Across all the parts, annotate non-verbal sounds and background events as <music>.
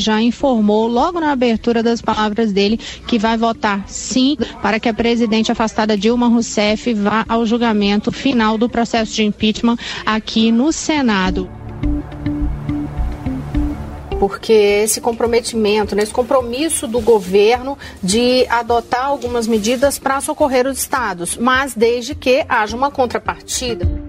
já informou logo na abertura das palavras dele que vai votar sim para que a presidente afastada Dilma Rousseff vá ao julgamento final do processo de impeachment aqui no Senado porque esse comprometimento, né, esse compromisso do governo de adotar algumas medidas para socorrer os estados, mas desde que haja uma contrapartida.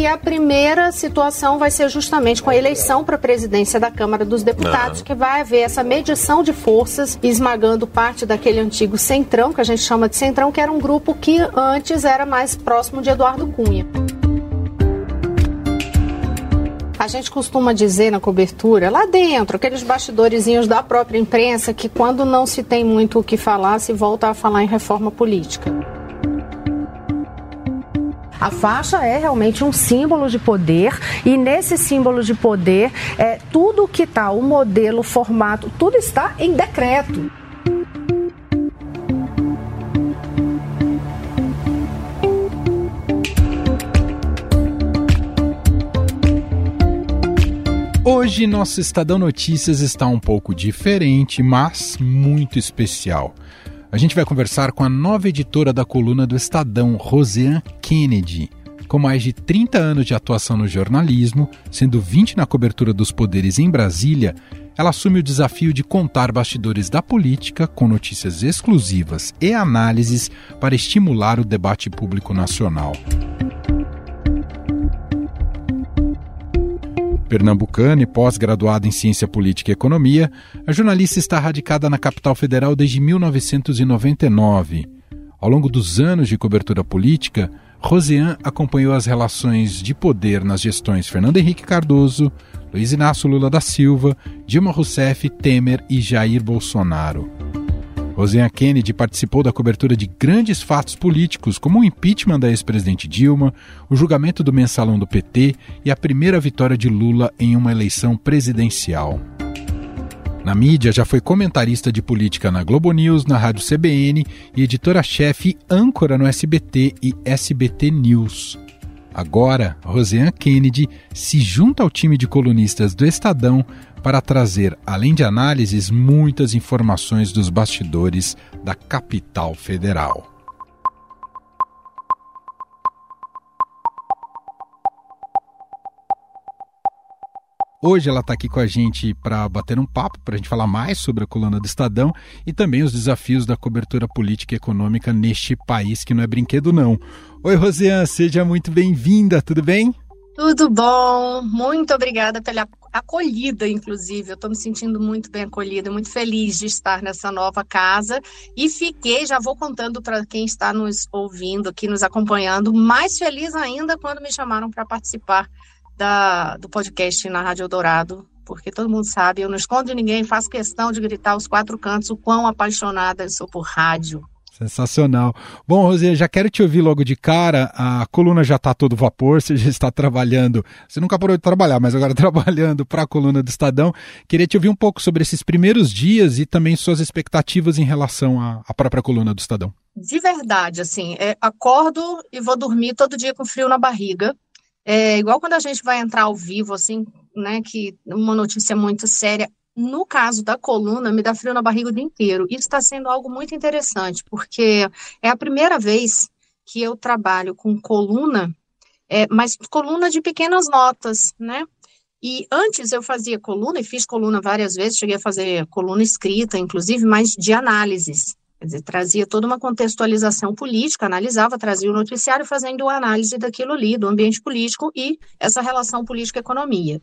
E a primeira situação vai ser justamente com a eleição para a presidência da Câmara dos Deputados, que vai haver essa medição de forças esmagando parte daquele antigo centrão, que a gente chama de centrão, que era um grupo que antes era mais próximo de Eduardo Cunha. A gente costuma dizer na cobertura, lá dentro, aqueles bastidorzinhos da própria imprensa, que quando não se tem muito o que falar, se volta a falar em reforma política. A faixa é realmente um símbolo de poder e nesse símbolo de poder, é, tudo que está, o modelo, o formato, tudo está em decreto. Hoje nosso Estadão Notícias está um pouco diferente, mas muito especial. A gente vai conversar com a nova editora da coluna do Estadão, Roseanne Kennedy. Com mais de 30 anos de atuação no jornalismo, sendo 20 na cobertura dos poderes em Brasília, ela assume o desafio de contar bastidores da política com notícias exclusivas e análises para estimular o debate público nacional. Pernambucana e pós-graduada em Ciência Política e Economia, a jornalista está radicada na capital federal desde 1999. Ao longo dos anos de cobertura política, Rosiane acompanhou as relações de poder nas gestões Fernando Henrique Cardoso, Luiz Inácio Lula da Silva, Dilma Rousseff, Temer e Jair Bolsonaro. Rosinha Kennedy participou da cobertura de grandes fatos políticos, como o impeachment da ex-presidente Dilma, o julgamento do mensalão do PT e a primeira vitória de Lula em uma eleição presidencial. Na mídia, já foi comentarista de política na Globo News, na Rádio CBN e editora-chefe âncora no SBT e SBT News. Agora, Rosiane Kennedy se junta ao time de colunistas do Estadão para trazer, além de análises, muitas informações dos bastidores da capital federal. Hoje ela está aqui com a gente para bater um papo, para a gente falar mais sobre a coluna do Estadão e também os desafios da cobertura política e econômica neste país que não é brinquedo, não. Oi, Rosiane, seja muito bem-vinda, tudo bem? Tudo bom, muito obrigada pela acolhida, inclusive. Eu estou me sentindo muito bem acolhida, muito feliz de estar nessa nova casa. E fiquei, já vou contando para quem está nos ouvindo aqui, nos acompanhando, mais feliz ainda quando me chamaram para participar da, do podcast na Rádio Eldorado, porque todo mundo sabe, eu não escondo ninguém, faço questão de gritar aos quatro cantos o quão apaixonada eu sou por rádio. Sensacional. Bom, Rosê, já quero te ouvir logo de cara. A coluna já está todo vapor, <laughs> você já está trabalhando. Você nunca parou de trabalhar, mas agora <laughs> trabalhando para a coluna do Estadão. Queria te ouvir um pouco sobre esses primeiros dias e também suas expectativas em relação à, à própria coluna do Estadão. De verdade, assim, é, acordo e vou dormir todo dia com frio na barriga. É igual quando a gente vai entrar ao vivo, assim, né, que uma notícia muito séria, no caso da coluna, me dá frio na barriga o dia inteiro. Isso está sendo algo muito interessante, porque é a primeira vez que eu trabalho com coluna, é, mas coluna de pequenas notas, né? E antes eu fazia coluna, e fiz coluna várias vezes, cheguei a fazer coluna escrita, inclusive, mas de análises. Quer dizer, trazia toda uma contextualização política, analisava, trazia o noticiário fazendo análise daquilo ali, do ambiente político e essa relação política-economia.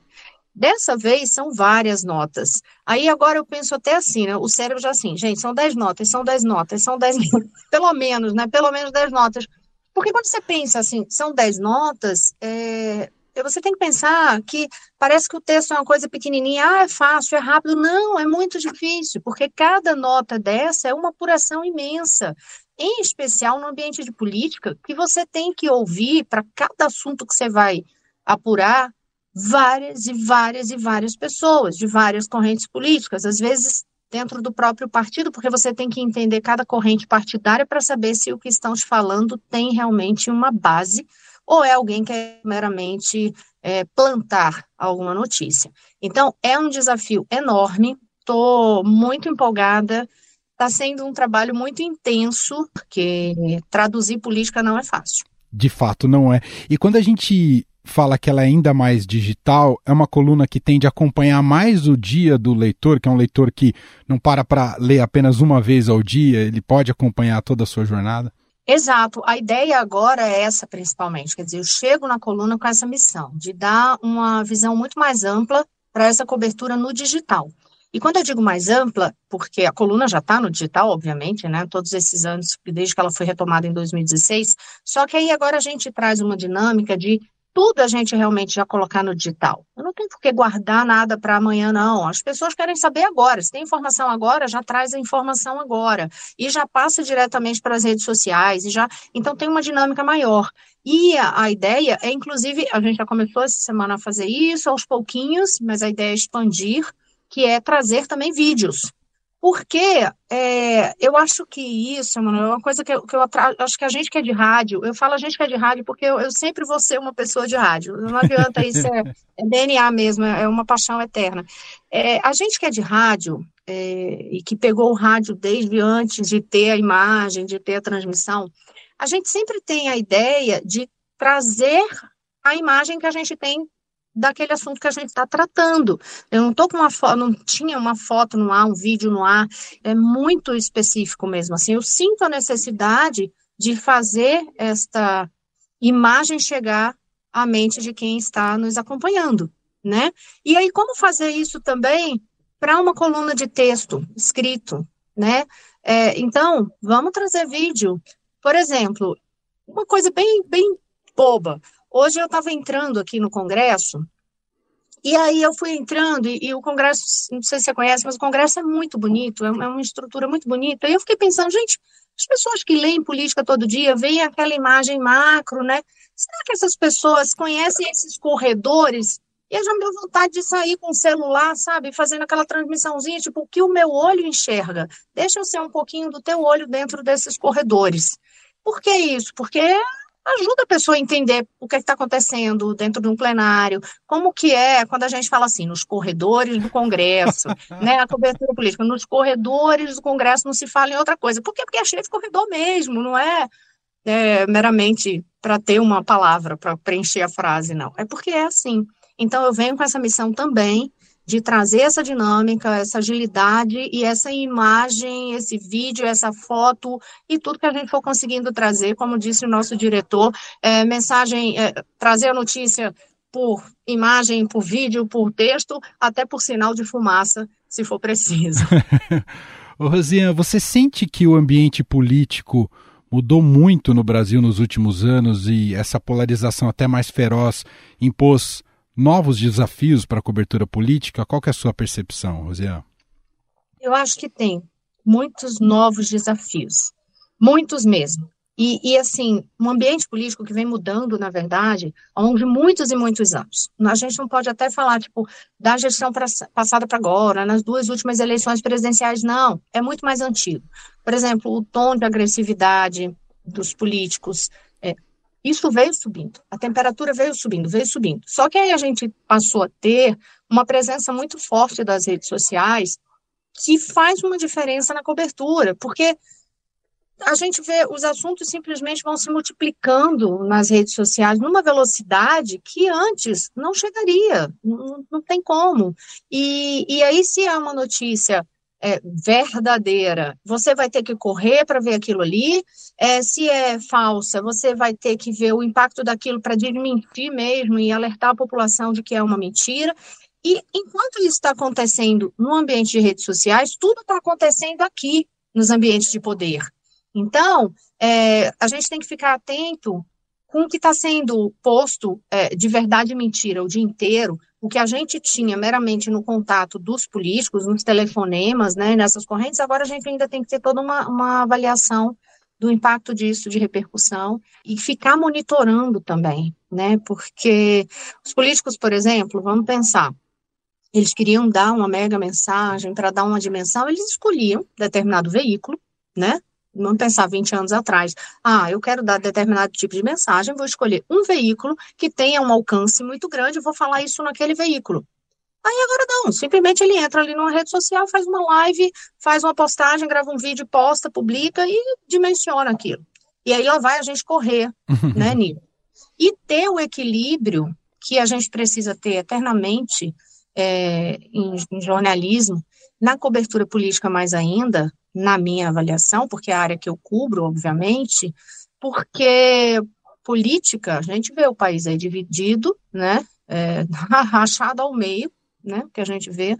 Dessa vez são várias notas. Aí agora eu penso até assim, né? O cérebro já assim, gente, são 10 notas, são 10 notas, são 10 <laughs> pelo menos, né? Pelo menos 10 notas. Porque quando você pensa assim, são 10 notas, é, você tem que pensar que parece que o texto é uma coisa pequenininha, ah, é fácil, é rápido. Não, é muito difícil, porque cada nota dessa é uma apuração imensa. Em especial no ambiente de política, que você tem que ouvir para cada assunto que você vai apurar, várias e várias e várias pessoas, de várias correntes políticas, às vezes dentro do próprio partido, porque você tem que entender cada corrente partidária para saber se o que estão te falando tem realmente uma base ou é alguém que quer meramente é, plantar alguma notícia. Então, é um desafio enorme, estou muito empolgada, está sendo um trabalho muito intenso, porque traduzir política não é fácil. De fato, não é. E quando a gente fala que ela é ainda mais digital, é uma coluna que tende a acompanhar mais o dia do leitor, que é um leitor que não para para ler apenas uma vez ao dia, ele pode acompanhar toda a sua jornada? Exato. A ideia agora é essa, principalmente. Quer dizer, eu chego na coluna com essa missão de dar uma visão muito mais ampla para essa cobertura no digital. E quando eu digo mais ampla, porque a coluna já está no digital, obviamente, né? Todos esses anos, desde que ela foi retomada em 2016, só que aí agora a gente traz uma dinâmica de tudo a gente realmente já colocar no digital. Eu não tenho por que guardar nada para amanhã, não. As pessoas querem saber agora. Se tem informação agora, já traz a informação agora. E já passa diretamente para as redes sociais. E já... Então tem uma dinâmica maior. E a, a, ideia é, inclusive, a gente já começou essa semana a fazer isso aos pouquinhos, mas a ideia é expandir, que é trazer também vídeos. Porque é, eu acho que isso, mano, é uma coisa que eu, que eu acho que a gente que é de rádio, eu falo a gente que é de rádio porque eu, eu sempre vou ser uma pessoa de rádio. Não adianta isso, é, é DNA mesmo, é uma paixão eterna. É, a gente que é de rádio é, e que pegou o rádio desde antes de ter a imagem, de ter a transmissão, a gente sempre tem a ideia de trazer a imagem que a gente tem daquele assunto que a gente está tratando. Eu não estou com uma foto, não tinha uma foto no ar, um vídeo no ar, é muito específico mesmo. Assim, eu sinto a necessidade de fazer esta imagem chegar à mente de quem está nos acompanhando, né? E aí, como fazer isso também para uma coluna de texto escrito, né? É, então, vamos trazer vídeo. Por exemplo, uma coisa bem, bem boba. Hoje eu estava entrando aqui no Congresso, e aí eu fui entrando, e, e, o Congresso, não sei se você conhece, mas o Congresso é muito bonito, é, é uma estrutura muito bonita. E eu fiquei pensando, gente, as pessoas que leem política todo dia veem aquela imagem macro, né? Será que essas pessoas conhecem esses corredores? E já me deu vontade de sair com o celular, sabe? Fazendo aquela transmissãozinha, tipo, o que o meu olho enxerga? Deixa eu ser um pouquinho do teu olho dentro desses corredores. Por que isso? Porque ajuda a pessoa a entender o que é está acontecendo dentro de um plenário, como que é quando a gente fala assim, nos corredores do Congresso, <laughs> né, a cobertura política, nos corredores do Congresso não se fala em outra coisa. Por quê? Porque é cheio de corredor mesmo, não é, é meramente para ter uma palavra, para preencher a frase, não. É porque é assim. Então, eu venho com essa missão também de trazer essa dinâmica, essa agilidade e essa imagem, esse vídeo, essa foto e tudo que a gente for conseguindo trazer, como disse o nosso diretor, é, mensagem, é, trazer a notícia por imagem, por vídeo, por texto, até por sinal de fumaça, se for preciso. <laughs> Ô, Rosinha, você sente que o ambiente político mudou muito no Brasil nos últimos anos e essa polarização até mais feroz impôs novos desafios para a cobertura política? Qual é a sua percepção, Rosiane? Eu acho que tem muitos novos desafios, muitos mesmo. E, e, assim, um ambiente político que vem mudando, na verdade, ao longo de muitos e muitos anos. A gente não pode até falar, tipo, da gestão pra, passada para agora, nas duas últimas eleições presidenciais, não. É muito mais antigo. Por exemplo, o tom de agressividade dos políticos, isso veio subindo, a temperatura veio subindo, veio subindo. Só que aí a gente passou a ter uma presença muito forte das redes sociais que faz uma diferença na cobertura, porque a gente vê os assuntos simplesmente vão se multiplicando nas redes sociais numa velocidade que antes não chegaria, não, não tem como. E, e aí, se é uma notícia é, verdadeira, você vai ter que correr para ver aquilo ali. É, se é falsa, você vai ter que ver o impacto daquilo para desmentir mesmo e alertar a população de que é uma mentira. E enquanto isso está acontecendo no ambiente de redes sociais, tudo está acontecendo aqui, nos ambientes de poder. Então, é, a gente tem que ficar atento com o que está sendo posto é, de verdade e mentira o dia inteiro, o que a gente tinha meramente no contato dos políticos, nos telefonemas, né, nessas correntes, agora a gente ainda tem que ter toda uma, uma avaliação do impacto disso, de repercussão, e ficar monitorando também, né, porque os políticos, por exemplo, vamos pensar, eles queriam dar uma mega mensagem para dar uma dimensão, eles escolhiam determinado veículo, né, Vamos pensar 20 anos atrás. Ah, eu quero dar determinado tipo de mensagem, vou escolher um veículo que tenha um alcance muito grande, vou falar isso naquele veículo. Aí agora não, simplesmente ele entra ali numa rede social, faz uma live, faz uma postagem, grava um vídeo, posta, publica e dimensiona aquilo. E aí lá vai a gente correr, <laughs> né, Nilo? E ter o equilíbrio que a gente precisa ter eternamente é, em, em jornalismo, na cobertura política mais ainda, na minha avaliação, porque é a área que eu cubro, obviamente, porque política, a gente vê o país aí dividido, né, é, <laughs> rachado ao meio, né, que a gente vê,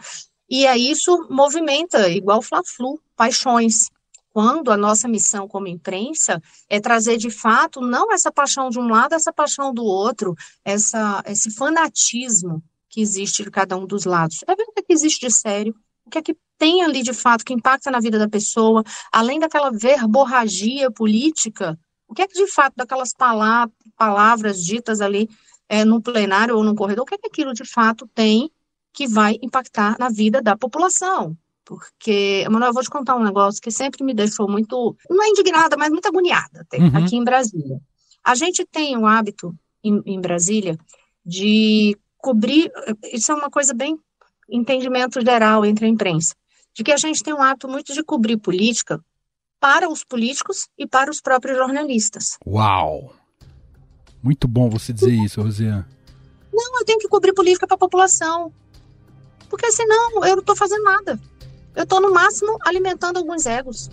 e aí isso movimenta, igual Fla-Flu, paixões. Quando a nossa missão como imprensa é trazer de fato não essa paixão de um lado, essa paixão do outro, essa, esse fanatismo que existe de cada um dos lados. É ver o que, é que existe de sério, o que é que tem ali de fato que impacta na vida da pessoa, além daquela verborragia política, o que é que de fato daquelas palavras, palavras ditas ali é, no plenário ou no corredor, o que é que aquilo de fato tem que vai impactar na vida da população? Porque, Emanuel, eu vou te contar um negócio que sempre me deixou muito, não é indignada, mas muito agoniada uhum. aqui em Brasília. A gente tem o hábito em, em Brasília de cobrir, isso é uma coisa bem entendimento geral entre a imprensa, de que a gente tem um ato muito de cobrir política para os políticos e para os próprios jornalistas. Uau! Muito bom você dizer isso, Rosiane. Não, eu tenho que cobrir política para a população. Porque senão eu não estou fazendo nada. Eu estou, no máximo, alimentando alguns egos.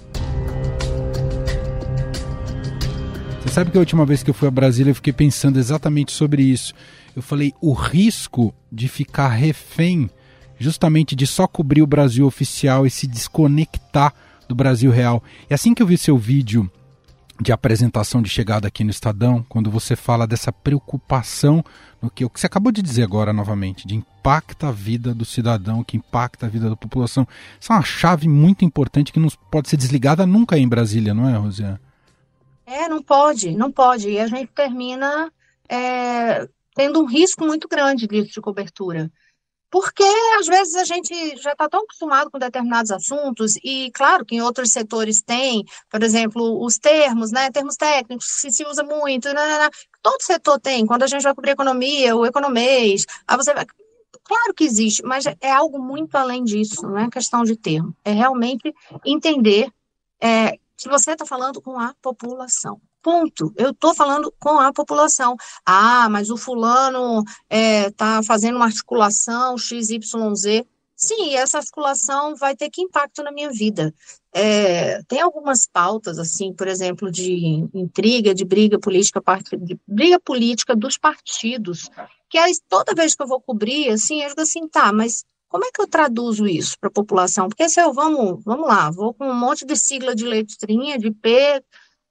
Você sabe que a última vez que eu fui a Brasília eu fiquei pensando exatamente sobre isso. Eu falei, o risco de ficar refém justamente de só cobrir o Brasil oficial e se desconectar do Brasil real. E assim que eu vi seu vídeo de apresentação de chegada aqui no Estadão, quando você fala dessa preocupação no que, o que você acabou de dizer agora novamente, de impacta a vida do cidadão, que impacta a vida da população. Isso é uma chave muito importante que não pode ser desligada nunca em Brasília, não é, Rosiane? É, não pode, não pode. E a gente termina é, tendo um risco muito grande disso de cobertura porque às vezes a gente já está tão acostumado com determinados assuntos, e claro que em outros setores tem, por exemplo, os termos, né, termos técnicos que se usa muito, né, né, né, todo setor tem, quando a gente vai cobrir economia, o economês, aí você vai, Claro que existe, mas é algo muito além disso, não é questão de termo. É realmente entender é, que você está falando com a população. Ponto. Eu estou falando com a população. Ah, mas o fulano está é, tá fazendo uma articulação XYZ. Sim, essa articulação vai ter que impacto na minha vida. É, tem algumas pautas, assim, por exemplo, de intriga, de briga política, de briga política dos partidos, que toda vez que eu vou cobrir, assim, eu digo assim, tá, mas como é que eu traduzo isso para a população? Porque se eu, vamos, vamos lá, vou com um monte de sigla de letrinha, de P,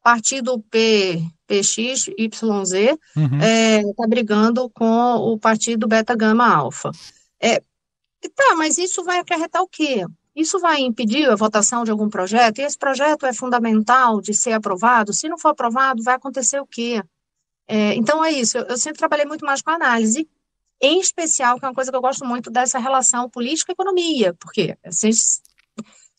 partido P, PX, YZ, está uhum. é, tá brigando com o partido Beta Gama Alfa. É, tá, mas isso vai acarretar o quê? Isso vai impedir a votação de algum projeto? E esse projeto é fundamental de ser aprovado? Se não for aprovado, vai acontecer o quê? É, então é isso. Eu, eu sempre trabalhei muito mais com análise, em especial, que é uma coisa que eu gosto muito dessa relação política-economia, porque vocês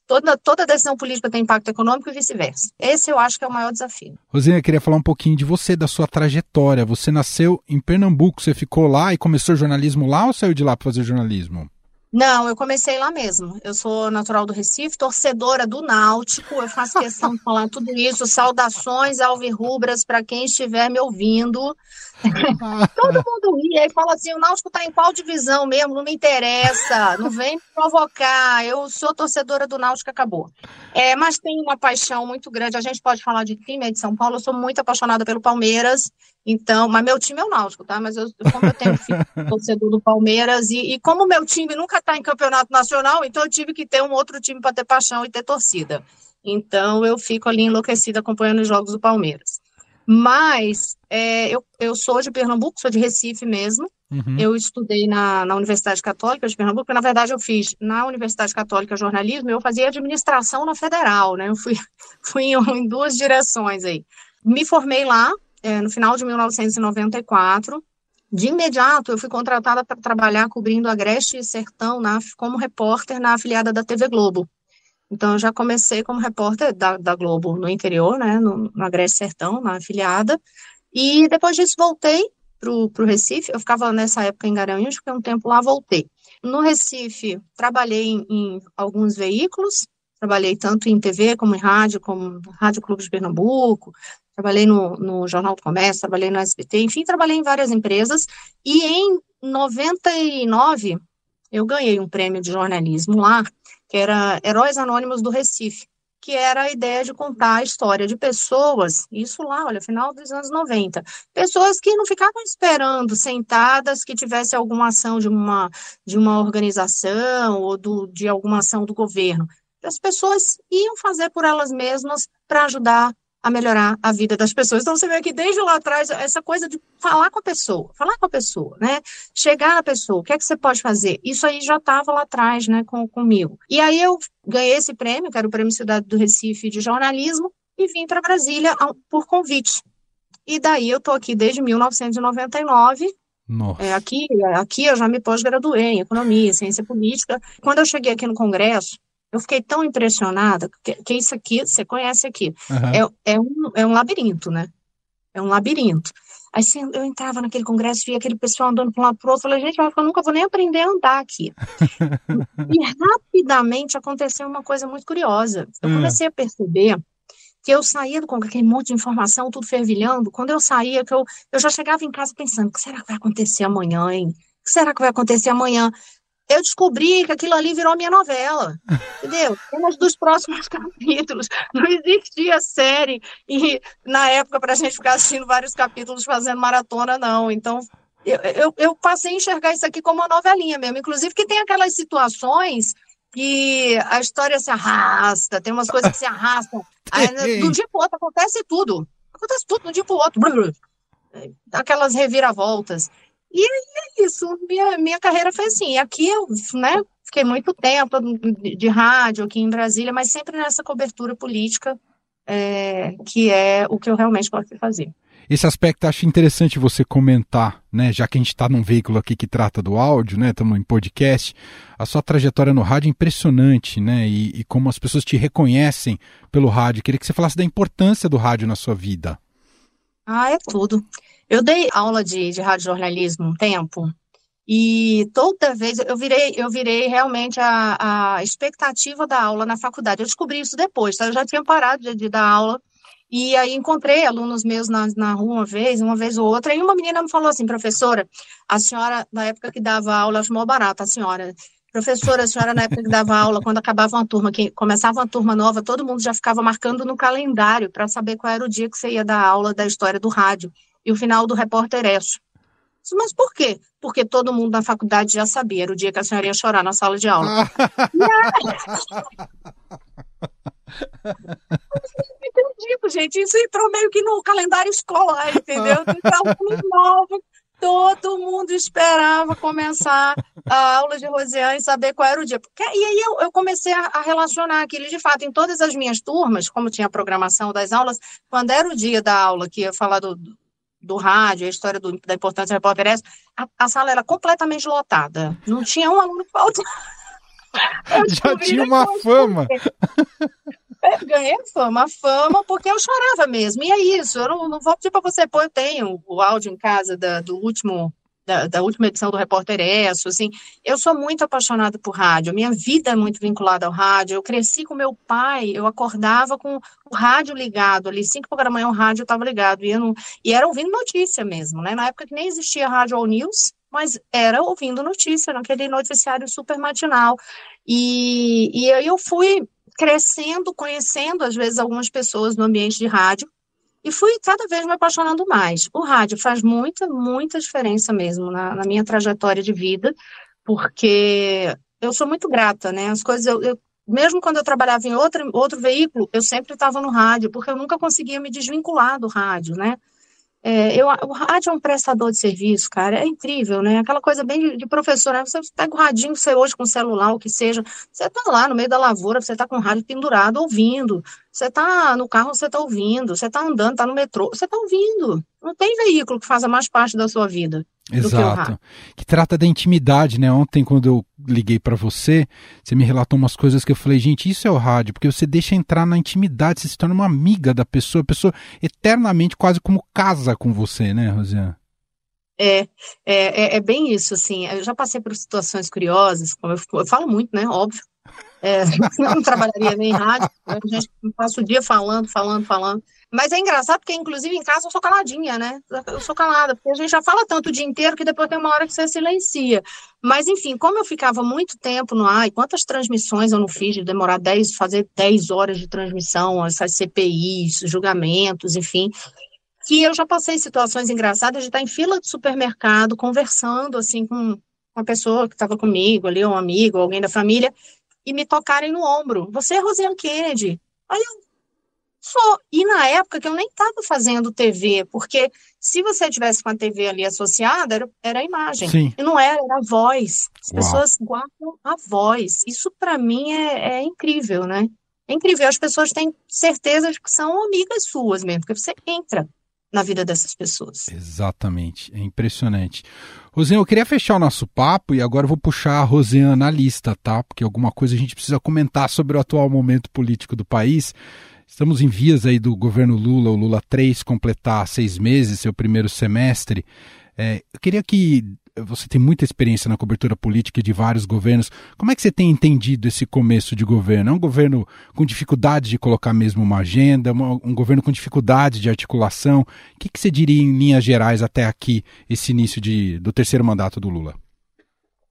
Toda, toda decisão política tem impacto econômico e vice-versa. Esse eu acho que é o maior desafio. Rosina, eu queria falar um pouquinho de você, da sua trajetória. Você nasceu em Pernambuco, você ficou lá e começou jornalismo lá ou saiu de lá para fazer jornalismo? Não, eu comecei lá mesmo. Eu sou natural do Recife, torcedora do Náutico. Eu faço questão de falar tudo isso. Saudações alvirrubras para quem estiver me ouvindo. <laughs> Todo mundo ri e fala assim: o Náutico está em qual divisão mesmo? Não me interessa, não vem me provocar. Eu sou torcedora do Náutico, acabou. É, mas tem uma paixão muito grande. A gente pode falar de time de São Paulo. Eu sou muito apaixonada pelo Palmeiras. Então, mas meu time é o Náutico, tá? Mas eu, como eu tenho filho <laughs> torcedor do Palmeiras e, e como meu time nunca está em campeonato nacional, então eu tive que ter um outro time para ter paixão e ter torcida. Então eu fico ali enlouquecida acompanhando os jogos do Palmeiras. Mas é, eu, eu sou de Pernambuco, sou de Recife mesmo. Uhum. Eu estudei na, na Universidade Católica de Pernambuco, na verdade eu fiz na Universidade Católica jornalismo, eu fazia administração na Federal, né? Eu fui, <laughs> fui em, em duas direções aí. Me formei lá, é, no final de 1994. De imediato, eu fui contratada para trabalhar cobrindo Agreste e Sertão na, como repórter na afiliada da TV Globo. Então, eu já comecei como repórter da, da Globo no interior, né, no, na Grécia Sertão, na afiliada, e depois disso voltei para o Recife, eu ficava nessa época em Garanhuns, fiquei um tempo lá, voltei. No Recife, trabalhei em, em alguns veículos, trabalhei tanto em TV como em rádio, como Rádio Clube de Pernambuco, trabalhei no, no Jornal do Comércio, trabalhei no SBT, enfim, trabalhei em várias empresas, e em 99 eu ganhei um prêmio de jornalismo lá, que era Heróis Anônimos do Recife, que era a ideia de contar a história de pessoas, isso lá, olha, final dos anos 90, pessoas que não ficavam esperando sentadas que tivesse alguma ação de uma, de uma organização ou do, de alguma ação do governo. As pessoas iam fazer por elas mesmas para ajudar a melhorar a vida das pessoas. Então, você vê que desde lá atrás, essa coisa de falar com a pessoa, falar com a pessoa, né? Chegar na pessoa, o que é que você pode fazer? Isso aí já estava lá atrás, né, com, comigo. E aí eu ganhei esse prêmio, que era o Prêmio Cidade do Recife de Jornalismo, e vim para Brasília por convite. E daí eu estou aqui desde 1999. É, aqui, aqui eu já me pós-graduei em Economia, Ciência Política. Quando eu cheguei aqui no Congresso, eu fiquei tão impressionada, que, que isso aqui, você conhece aqui, uhum. é, é, um, é um labirinto, né? É um labirinto. Aí assim, eu entrava naquele congresso, via aquele pessoal andando para um lado para o outro, falei, gente, eu nunca vou nem aprender a andar aqui. <laughs> e rapidamente aconteceu uma coisa muito curiosa. Eu hum. comecei a perceber que eu saía com aquele monte de informação, tudo fervilhando. Quando eu saía, que eu, eu já chegava em casa pensando, o que será que vai acontecer amanhã, hein? O que será que vai acontecer amanhã? Eu descobri que aquilo ali virou minha novela, <laughs> entendeu? Cenas dos próximos <laughs> capítulos. Não existia série e na época para a gente ficar assistindo vários capítulos fazendo maratona, não. Então eu, eu, eu, passei a enxergar isso aqui como uma novelinha mesmo, inclusive que tem aquelas situações que a história se arrasta, tem umas coisas que se arrastam. <laughs> Aí, de um dia para outro acontece tudo. Acontece tudo de um dia para o outro. Aquelas reviravoltas. E é isso, minha, minha carreira foi assim. Aqui eu, né, fiquei muito tempo de, rádio aqui em Brasília, mas sempre nessa cobertura política, é, que é o que eu realmente gosto de fazer. Esse aspecto acho interessante você comentar, né? Já que a gente está num veículo aqui que trata do áudio, né? Estamos em podcast. A sua trajetória no rádio é impressionante, né? E, e, como as pessoas te reconhecem pelo rádio. Queria que você falasse da importância do rádio na sua vida. Ah, é tudo. Eu dei aula de, de radiojornalismo um tempo, e toda vez eu virei, eu virei realmente a, a expectativa da aula na faculdade. Eu descobri isso depois, tá? Eu já tinha parado de, de dar aula. E aí encontrei alunos meus na, na rua uma vez, uma vez ou outra, e uma menina me falou assim, professora, a senhora, na época que dava aula, chamou barata a senhora. Professora, a senhora, na época que dava aula, quando acabava uma turma, que começava uma turma nova, todo mundo já ficava marcando no calendário para saber qual era o dia que você ia dar aula da história do rádio e o final do repórter Esso. Mas por quê? Porque todo mundo na faculdade já sabia, era o dia que a senhora ia chorar na sala de aula. <laughs> Entendi, gente, isso entrou meio que no calendário escolar, entendeu? <laughs> Então, novo, todo mundo esperava começar a aula de Rosiane e saber qual era o dia. Porque, e aí eu, eu comecei a, a, relacionar aquilo de fato em todas as minhas turmas, como tinha a programação das aulas, quando era o dia da aula que ia falar do, do rádio, a história do, da importância do repórter a, a, sala era completamente lotada. Não tinha um aluno que faltava. <laughs> Já tinha uma fama. Eu <laughs> ganhei fama, fama, porque eu chorava mesmo. E é isso, eu não, não vou pedir para você pôr, eu tenho o áudio em casa da, do último da, da, última edição do Repórter Esso, assim, eu sou muito apaixonada por rádio, minha vida é muito vinculada ao rádio, eu cresci com meu pai, eu acordava com o rádio ligado ali, cinco da manhã o rádio estava ligado, e, não, e era ouvindo notícia mesmo, né, na época que nem existia rádio all news, mas era ouvindo notícia, naquele noticiário super matinal, e, e aí eu fui crescendo, conhecendo às vezes algumas pessoas no ambiente de rádio, e fui cada vez me apaixonando mais. O rádio faz muita, muita diferença mesmo na, na minha trajetória de vida, porque eu sou muito grata, né? As coisas, eu, eu mesmo quando eu trabalhava em outro, outro veículo, eu sempre estava no rádio, porque eu nunca conseguia me desvincular do rádio, né? É, eu, o rádio é um prestador de serviço, cara, é incrível, né? Aquela coisa bem de, de professor, né? Você pega o radinho, você hoje com o celular, o que seja, você tá lá no meio da lavoura, você tá com o rádio pendurado, ouvindo. Você tá no carro, você tá ouvindo. Você tá andando, tá no metrô, você tá ouvindo. Não tem veículo que faça mais parte da sua vida. Exato. Que, que, trata da intimidade, né? Ontem, quando eu liguei para você, você me relatou umas coisas que eu falei, gente, isso é o rádio, porque você deixa entrar na intimidade, você se torna uma amiga da pessoa, a pessoa eternamente quase como casa com você, né, Rosiane? É, é, é, é, bem isso, assim. Eu já passei por situações curiosas, como eu, eu falo muito, né? Óbvio. É, <laughs> não trabalharia nem em rádio, a gente passa o dia falando, falando, falando. Mas é engraçado porque, inclusive, em casa eu sou caladinha, né? Eu sou calada, porque a gente já fala tanto o dia inteiro que depois tem uma hora que você silencia. Mas, enfim, como eu ficava muito tempo no ar, e quantas transmissões eu não fiz, de demorar 10, fazer 10 horas de transmissão, essas CPIs, julgamentos, enfim, que eu já passei situações engraçadas de estar em fila de supermercado, conversando, assim, com uma pessoa que estava comigo ali, um amigo, alguém da família, e me tocarem no ombro. Você é Rosiane Kennedy? Aí eu E na época que eu nem estava fazendo TV, porque se você tivesse com a TV ali associada, era, era a imagem. Sim. E não era, era a voz. As Uau. pessoas guardam a voz. Isso para mim é, é incrível, né? É incrível. As pessoas têm certeza de que são amigas suas mesmo, porque você entra na vida dessas pessoas. Exatamente, é impressionante. Rosiane, eu queria fechar o nosso papo e agora eu vou puxar a Rosiane na lista, tá? Porque alguma coisa a gente precisa comentar sobre o atual momento político do país. Estamos em vias aí do governo Lula, o Lula 3, completar seis meses, seu primeiro semestre. É, eu queria que você tem muita experiência na cobertura política de vários governos. Como é que você tem entendido esse começo de governo? É um governo com dificuldade de colocar mesmo uma agenda, um governo com dificuldade de articulação. O que, que você diria em linhas gerais até aqui, esse início de, do terceiro mandato do Lula?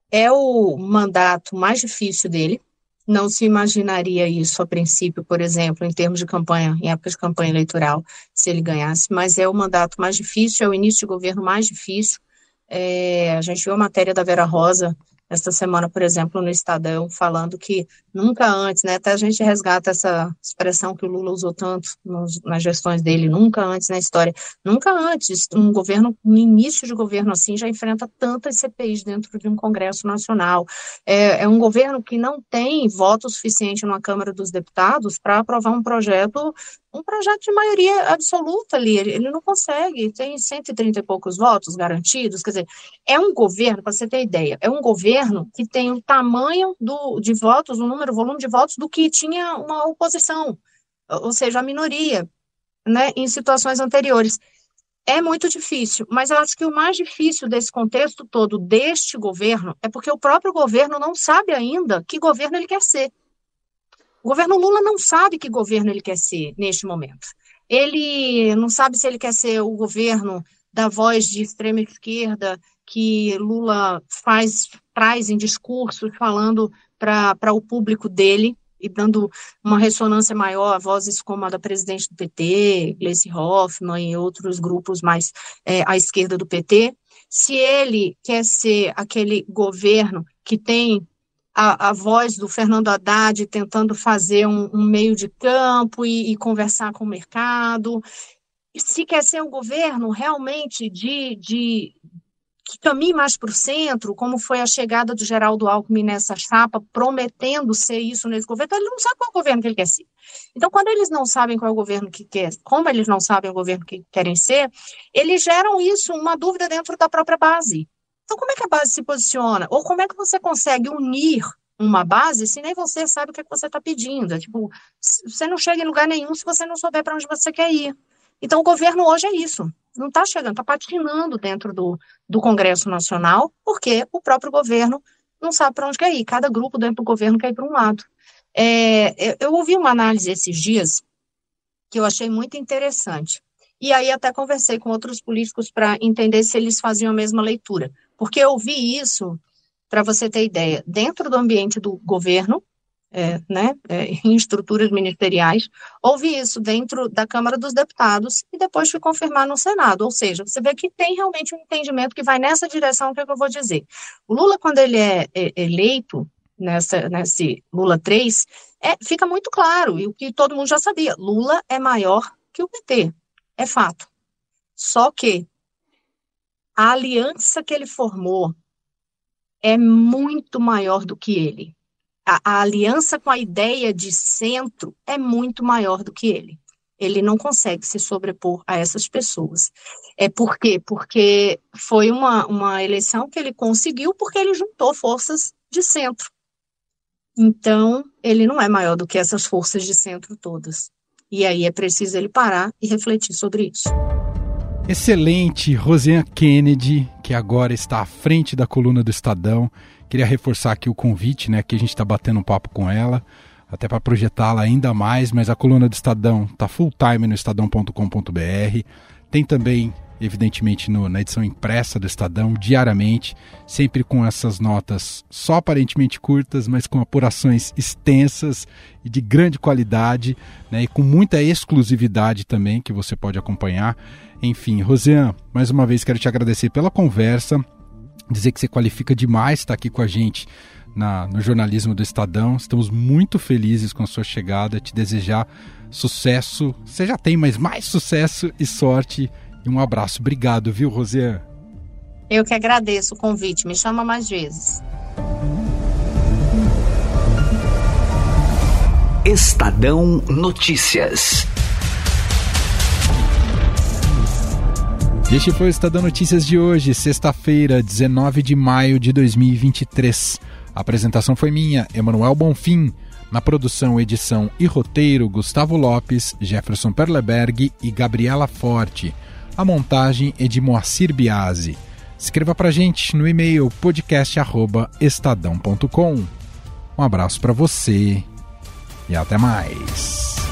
É o mandato mais difícil dele, não se imaginaria isso a princípio, por exemplo, em termos de campanha, em época de campanha eleitoral, se ele ganhasse, mas é o mandato mais difícil, é o início de governo mais difícil. É, a gente viu a matéria da Vera Rosa esta semana, por exemplo, no Estadão, falando que nunca antes, né, até a gente resgata essa expressão que o Lula usou tanto nos, nas gestões dele, nunca antes na história, nunca antes um governo, no início de governo assim, já enfrenta tantas CPIs dentro de um Congresso Nacional. É, é um governo que não tem voto suficiente na Câmara dos Deputados para aprovar um projeto um projeto de maioria absoluta ali, ele não consegue, tem 130 e poucos votos garantidos, quer dizer, é um governo, para você ter ideia, é um governo que tem o tamanho do, de votos, o número, o volume de votos do que tinha uma oposição, ou seja, a minoria, né, em situações anteriores. É muito difícil, mas eu acho que o mais difícil desse contexto todo, deste governo, é porque o próprio governo não sabe ainda que governo ele quer ser. O governo Lula não sabe que governo ele quer ser neste momento. Ele não sabe se ele quer ser o governo da voz de extrema esquerda que Lula faz traz em discursos falando para o público dele e dando uma ressonância maior a vozes como a da presidente do PT, Gleice Hoffmann e outros grupos mais é, à esquerda do PT. Se ele quer ser aquele governo que tem a, a voz do Fernando Haddad tentando fazer um, um meio de campo e, e, conversar com o mercado. Se quer ser um governo realmente de, de que caminhe mais para o centro, como foi a chegada do Geraldo Alckmin nessa chapa, prometendo ser isso nesse governo, então ele não sabe qual é o governo que ele quer ser. Então, quando eles não sabem qual é o governo que quer, como eles não sabem o governo que querem ser, eles geram isso, uma dúvida dentro da própria base. Então, como é que a base se posiciona? Ou como é que você consegue unir uma base se nem você sabe o que, é que você está pedindo? É, tipo, você não chega em lugar nenhum se você não souber para onde você quer ir. Então, o governo hoje é isso. Não está chegando, está patinando dentro do, do Congresso Nacional, porque o próprio governo não sabe para onde quer ir. Cada grupo dentro do governo quer ir para um lado. É, eu ouvi uma análise esses dias que eu achei muito interessante. E aí até conversei com outros políticos para entender se eles faziam a mesma leitura. Porque eu vi isso, para você ter ideia, dentro do ambiente do governo, é, né, é, <laughs> em estruturas ministeriais, houve isso dentro da Câmara dos Deputados e depois foi confirmar no Senado. Ou seja, você vê que tem realmente um entendimento que vai nessa direção que, é que eu vou dizer. O Lula, quando ele é, é eleito, nessa, nesse Lula 3, é, fica muito claro, e o que todo mundo já sabia, Lula é maior que o PT, é fato. Só que a aliança que ele formou é muito maior do que ele. A, a, aliança com a ideia de centro é muito maior do que ele. Ele não consegue se sobrepor a essas pessoas. É por quê? Porque foi uma, uma eleição que ele conseguiu porque ele juntou forças de centro. Então, ele não é maior do que essas forças de centro todas. E aí é preciso ele parar e refletir sobre isso. Excelente, Rosiane Kennedy, que agora está à frente da coluna do Estadão. Queria reforçar aqui o convite, né? Que a gente está batendo um papo com ela, até para projetá-la ainda mais. Mas a coluna do Estadão está full time no estadão.com.br. Tem também evidentemente no, na edição impressa do Estadão, diariamente, sempre com essas notas só aparentemente curtas, mas com apurações extensas e de grande qualidade, né, e com muita exclusividade também que você pode acompanhar. Enfim, Rosiane, mais uma vez quero te agradecer pela conversa, dizer que você qualifica demais estar aqui com a gente na, no jornalismo do Estadão. Estamos muito felizes com a sua chegada, te desejar sucesso. Você já tem, mas mais sucesso e sorte e um abraço. Obrigado, viu, Rosiane? Eu que agradeço o convite. Me chama mais vezes. Estadão Notícias. Este foi o Estadão Notícias de hoje, sexta-feira, 19 de maio de 2023. A apresentação foi minha, Emanuel Bonfim. Na produção, edição e roteiro, Gustavo Lopes, Jefferson Perleberg e Gabriela Forte. A montagem é de Moacir Biasi. Escreva para gente no e-mail podcast@estadão.com. Um abraço para você e até mais.